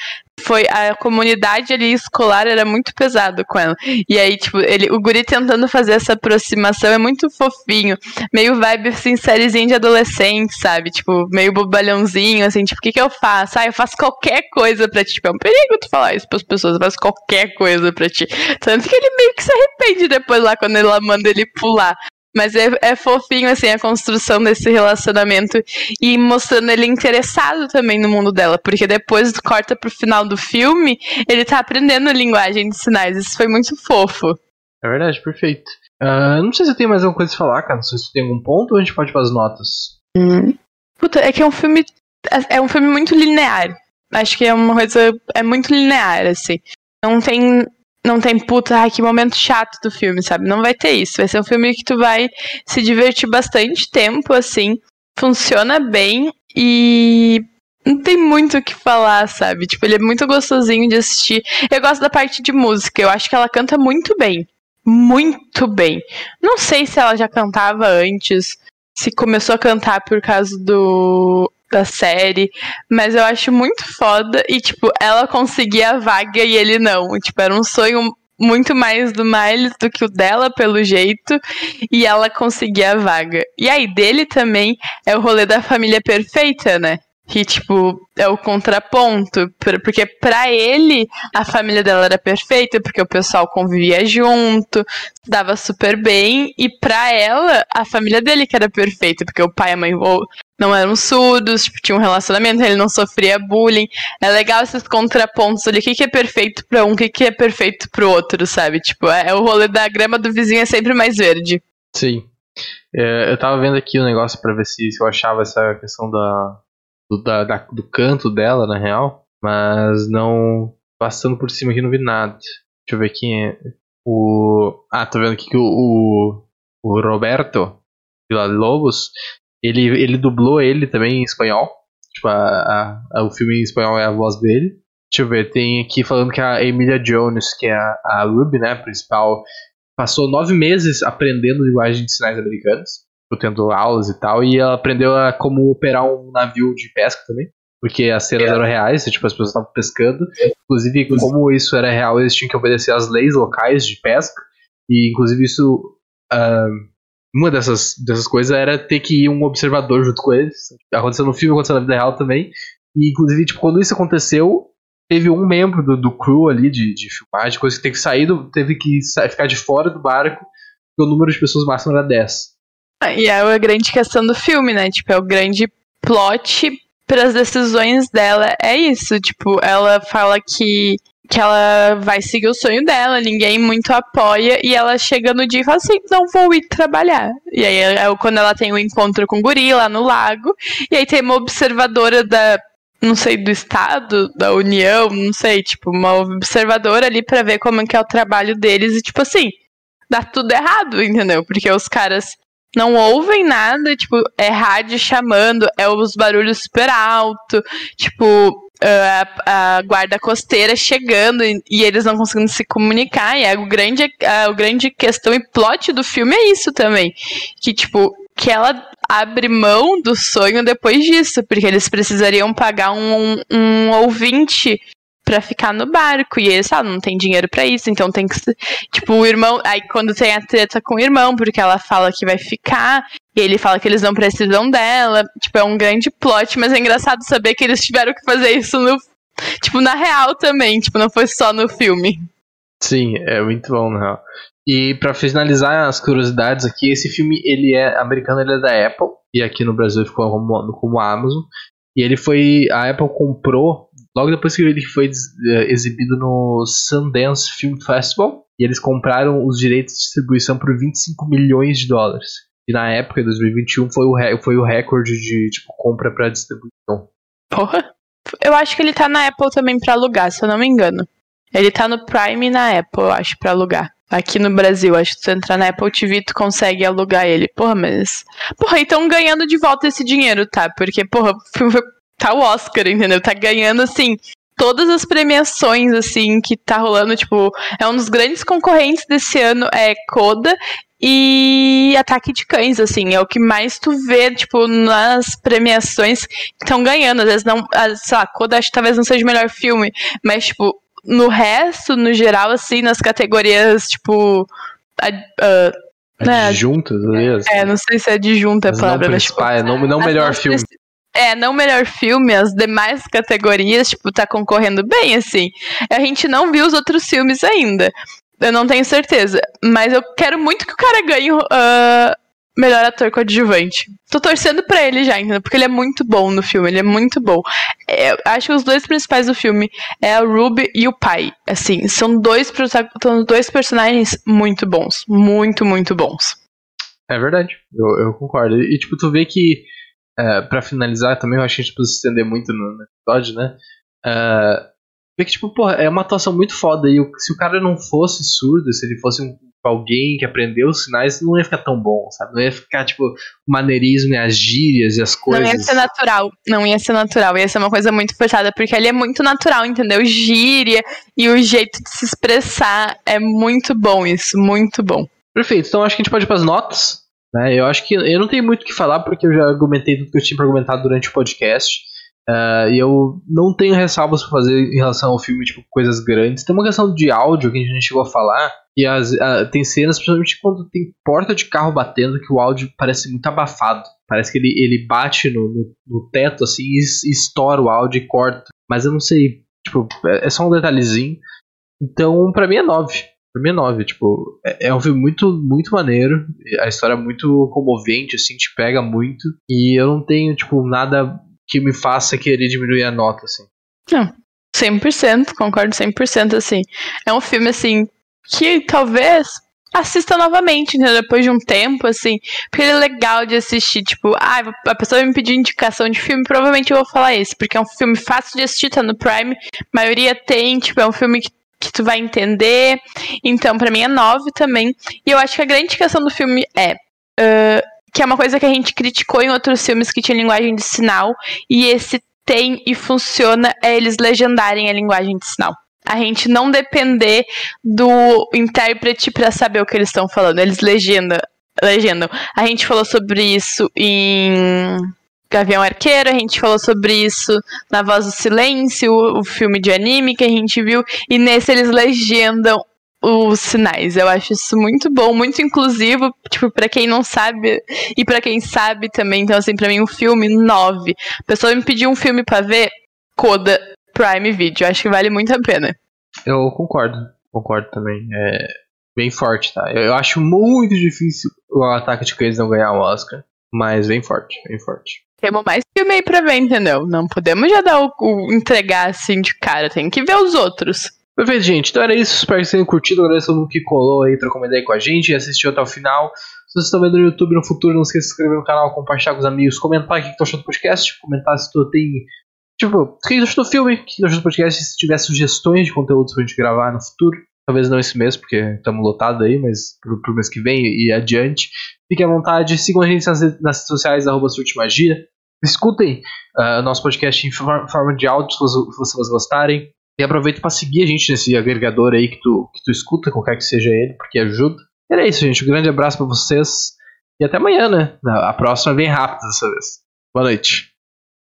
foi a comunidade ali escolar era muito pesado com ela. E aí, tipo, ele, o guri tentando fazer essa aproximação é muito fofinho, meio vibe assim, sériezinha de adolescente, sabe? Tipo, meio bobalhãozinho, assim, tipo, o que que eu faço? Ah, eu faço qualquer coisa pra ti. Tipo, é um perigo tu falar isso pras pessoas, eu faço qualquer coisa pra ti. Tanto que ele meio que se arrepende depois lá quando ela manda ele pular. Mas é, é fofinho, assim, a construção desse relacionamento e mostrando ele interessado também no mundo dela, porque depois corta pro final do filme, ele tá aprendendo linguagem de sinais. Isso foi muito fofo. É verdade, perfeito. Uh, não sei se tem mais alguma coisa a falar, cara. Não sei se tem algum ponto ou a gente pode ir para as notas. Hum. Puta, é que é um filme. É um filme muito linear. Acho que é uma coisa. É muito linear, assim. Não tem não tem puta, ai, que momento chato do filme, sabe? Não vai ter isso. Vai ser um filme que tu vai se divertir bastante tempo, assim. Funciona bem e não tem muito o que falar, sabe? Tipo, ele é muito gostosinho de assistir. Eu gosto da parte de música, eu acho que ela canta muito bem. Muito bem. Não sei se ela já cantava antes, se começou a cantar por causa do da série, mas eu acho muito foda e, tipo, ela conseguia a vaga e ele não. Tipo, era um sonho muito mais do Miles do que o dela, pelo jeito, e ela conseguia a vaga. E aí, dele também é o rolê da família perfeita, né? Que, tipo, é o contraponto. Porque para ele, a família dela era perfeita, porque o pessoal convivia junto, dava super bem. E para ela, a família dele que era perfeita, porque o pai e a mãe não eram surdos, tipo, tinha um relacionamento, ele não sofria bullying. É legal esses contrapontos ali. O que, que é perfeito para um, o que, que é perfeito pro outro, sabe? Tipo, é, é o rolê da grama do vizinho é sempre mais verde. Sim. É, eu tava vendo aqui o um negócio para ver se, se eu achava essa questão da, do, da, da, do canto dela, na real. Mas não. Passando por cima aqui não vi nada. Deixa eu ver quem é. O. Ah, tô vendo aqui que o, o, o Roberto Vila Lobos. Ele, ele dublou ele também em espanhol. Tipo, a, a, o filme em espanhol é a voz dele. Deixa eu ver, tem aqui falando que a Emilia Jones, que é a, a Ruby, né, principal, passou nove meses aprendendo linguagem de sinais americanas tendo aulas e tal, e ela aprendeu a como operar um navio de pesca também. Porque as cenas é. eram reais, tipo, as pessoas estavam pescando. Inclusive, como isso era real, eles tinham que obedecer às leis locais de pesca. E, inclusive, isso. Uh, uma dessas, dessas coisas era ter que ir um observador junto com eles. Aconteceu no filme, aconteceu na vida real também. E, inclusive, tipo, quando isso aconteceu, teve um membro do, do crew ali de, de filmagem, coisa que teve que sair, do, teve que ficar de fora do barco, porque o número de pessoas máximo era 10. E é a grande questão do filme, né? Tipo, é o grande plot para as decisões dela. É isso, tipo, ela fala que que ela vai seguir o sonho dela, ninguém muito apoia, e ela chega no dia e fala assim, não vou ir trabalhar. E aí é, é quando ela tem o um encontro com o guri lá no lago, e aí tem uma observadora da, não sei, do estado, da União, não sei, tipo, uma observadora ali para ver como é que é o trabalho deles, e tipo assim, dá tudo errado, entendeu? Porque os caras não ouvem nada, tipo, é rádio chamando, é os barulhos super alto, tipo, a, a guarda costeira chegando e, e, eles não conseguindo se comunicar. E é o grande, a, a grande questão e plot do filme é isso também. Que, tipo, que ela abre mão do sonho depois disso, porque eles precisariam pagar um, um ouvinte pra ficar no barco. E eles falam, não tem dinheiro para isso, então tem que. Tipo, o irmão. Aí quando tem a treta com o irmão, porque ela fala que vai ficar, e ele fala que eles não precisam dela. Tipo, é um grande plot, mas é engraçado saber que eles tiveram que fazer isso no. Tipo, na real também, tipo, não foi só no filme. Sim, é muito bom, na real. E para finalizar as curiosidades aqui, esse filme ele é americano, ele é da Apple e aqui no Brasil ficou como, como Amazon. E ele foi a Apple comprou logo depois que ele foi uh, exibido no Sundance Film Festival e eles compraram os direitos de distribuição por 25 milhões de dólares. E na época, em 2021, foi o, foi o recorde de tipo, compra para distribuição. Porra! Eu acho que ele tá na Apple também para alugar, se eu não me engano. Ele tá no Prime e na Apple, eu acho, para alugar. Aqui no Brasil, acho que se tu entrar na Apple TV, tu consegue alugar ele. Porra, mas. Porra, e tão ganhando de volta esse dinheiro, tá? Porque, porra, tá o Oscar, entendeu? Tá ganhando, assim, todas as premiações, assim, que tá rolando. Tipo, é um dos grandes concorrentes desse ano, é Coda e Ataque de Cães, assim, é o que mais tu vê, tipo, nas premiações que estão ganhando. Às vezes não, sei lá, Coda acho que talvez não seja o melhor filme, mas, tipo, no resto, no geral, assim, nas categorias, tipo. Uh, né? Adjuntas, aliás. É, não sei se é adjunta a palavra, não mas, tipo, é, não, não melhor filme. É, não melhor filme, as demais categorias, tipo, tá concorrendo bem, assim. A gente não viu os outros filmes ainda. Eu não tenho certeza. Mas eu quero muito que o cara ganhe uh, melhor ator coadjuvante. Tô torcendo pra ele já, entendeu? Porque ele é muito bom no filme, ele é muito bom. É, acho que os dois principais do filme é a Ruby e o pai. Assim, são dois, são dois personagens muito bons. Muito, muito bons. É verdade, eu, eu concordo. E, tipo, tu vê que, uh, pra finalizar também, eu acho que a gente precisa se estender muito no, no episódio, né? Uh, vê que, tipo, porra, é uma atuação muito foda. E se o cara não fosse surdo, se ele fosse um alguém que aprendeu os sinais, não ia ficar tão bom, sabe? Não ia ficar, tipo, o maneirismo e as gírias e as coisas. Não ia ser natural. Não ia ser natural. Ia ser uma coisa muito forçada, porque ali é muito natural, entendeu? Gíria e o jeito de se expressar é muito bom isso, muito bom. Perfeito. Então acho que a gente pode ir para as notas. Né? Eu acho que eu não tenho muito o que falar, porque eu já argumentei tudo que eu tinha para argumentar durante o podcast. Uh, e eu não tenho ressalvas para fazer em relação ao filme, tipo, coisas grandes. Tem uma questão de áudio que a gente chegou a falar, e as, uh, tem cenas, principalmente quando tem porta de carro batendo, que o áudio parece muito abafado. Parece que ele, ele bate no, no, no teto, assim, e, estoura o áudio e corta. Mas eu não sei, tipo, é, é só um detalhezinho. Então, pra mim é 9. Pra mim é 9, tipo, é, é um filme muito, muito maneiro. A história é muito comovente, assim, te pega muito. E eu não tenho, tipo, nada que me faça querer diminuir a nota, assim. Não, 100%, concordo 100%, assim. É um filme, assim, que talvez assista novamente, né, depois de um tempo, assim, porque ele é legal de assistir, tipo, ah, a pessoa me pedir indicação de filme, provavelmente eu vou falar esse, porque é um filme fácil de assistir, tá no Prime, maioria tem, tipo, é um filme que, que tu vai entender, então para mim é nove também, e eu acho que a grande questão do filme é, uh, que é uma coisa que a gente criticou em outros filmes que tinha linguagem de sinal, e esse tem e funciona é eles legendarem a linguagem de sinal. A gente não depender do intérprete para saber o que eles estão falando. Eles legendam, legendam. A gente falou sobre isso em Gavião Arqueiro, a gente falou sobre isso na Voz do Silêncio, o filme de anime que a gente viu, e nesse eles legendam os sinais. Eu acho isso muito bom, muito inclusivo, tipo, para quem não sabe e para quem sabe também. Então, assim, para mim, um filme 9. A pessoa me pediu um filme para ver, Coda Prime Video. Acho que vale muito a pena. Eu concordo, concordo também. É bem forte, tá? Eu, acho muito difícil o Ataque de Cães não ganhar o um Oscar, mas bem forte, bem forte. Temos mais filme aí pra ver, entendeu? Não podemos já dar o, o entregar assim de cara, tem que ver os outros. Perfeito, gente. Então era isso. Espero que vocês tenham curtido. Agradeço todo mundo que colou aí, trocou uma ideia com a gente e assistiu até o final. Se vocês estão vendo no YouTube no futuro, não esqueça de se inscrever no canal, compartilhar com os amigos, comentar o que tu achou do podcast, comentar se tu tem. Tipo, o que achou do filme, o que achou do podcast, se tiver sugestões de conteúdos pra gente gravar no futuro. Talvez não esse mês, porque estamos lotados aí, mas pro, pro mês que vem e adiante. Fiquem à vontade, sigam a gente nas, nas redes sociais, arroba Magia. Escutem uh, o nosso podcast em forma de áudio, se vocês gostarem. E aproveita para seguir a gente nesse agregador aí que tu, que tu escuta, qualquer que seja ele, porque ajuda. E era isso, gente. Um grande abraço para vocês. E até amanhã, né? A próxima vem rápida dessa vez. Boa noite.